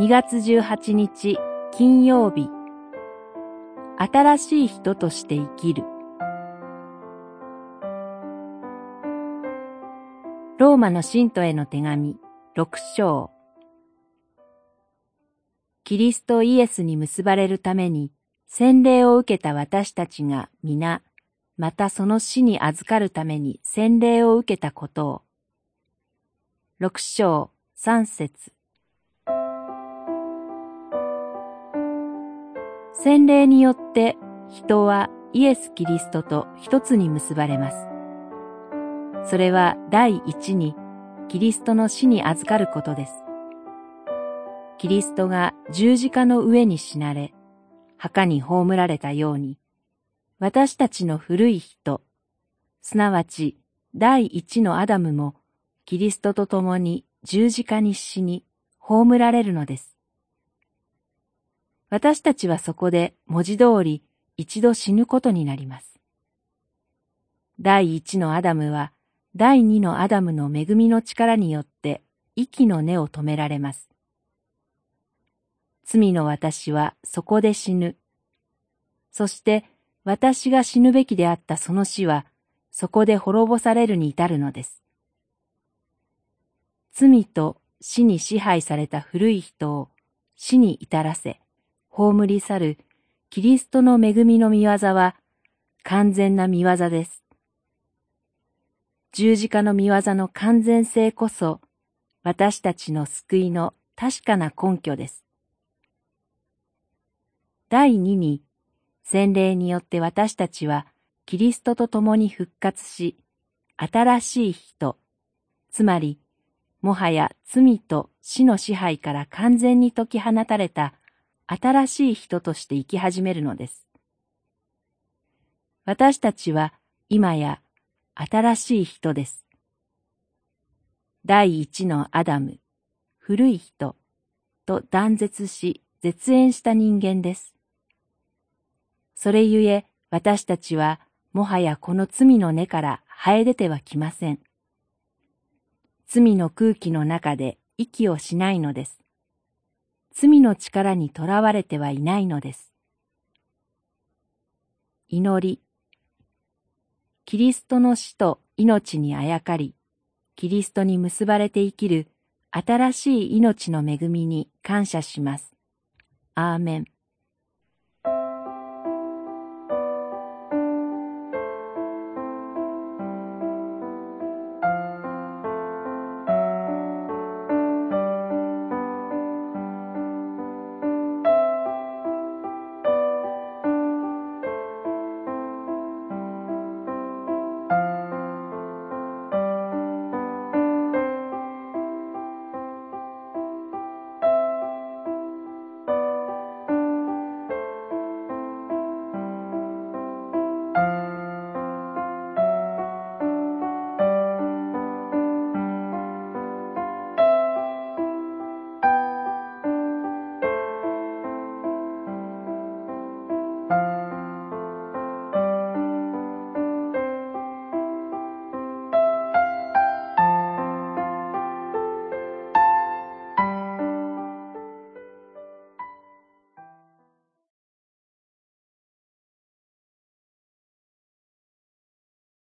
2月18日金曜日。新しい人として生きる。ローマの信徒への手紙。六章。キリストイエスに結ばれるために洗礼を受けた私たちが皆、またその死に預かるために洗礼を受けたことを。六章三節。洗礼によって人はイエス・キリストと一つに結ばれます。それは第一にキリストの死に預かることです。キリストが十字架の上に死なれ、墓に葬られたように、私たちの古い人、すなわち第一のアダムもキリストと共に十字架に死に葬られるのです。私たちはそこで文字通り一度死ぬことになります。第一のアダムは第二のアダムの恵みの力によって息の根を止められます。罪の私はそこで死ぬ。そして私が死ぬべきであったその死はそこで滅ぼされるに至るのです。罪と死に支配された古い人を死に至らせ、葬り去るキリストの恵みの見業は完全な見業です。十字架の見業の完全性こそ私たちの救いの確かな根拠です。第二に、洗礼によって私たちはキリストと共に復活し、新しい人、つまり、もはや罪と死の支配から完全に解き放たれた新しい人として生き始めるのです。私たちは今や新しい人です。第一のアダム、古い人と断絶し絶縁した人間です。それゆえ私たちはもはやこの罪の根から生え出てはきません。罪の空気の中で息をしないのです。罪の力にとらわれてはいないのです。祈り。キリストの死と命にあやかり、キリストに結ばれて生きる新しい命の恵みに感謝します。アーメン。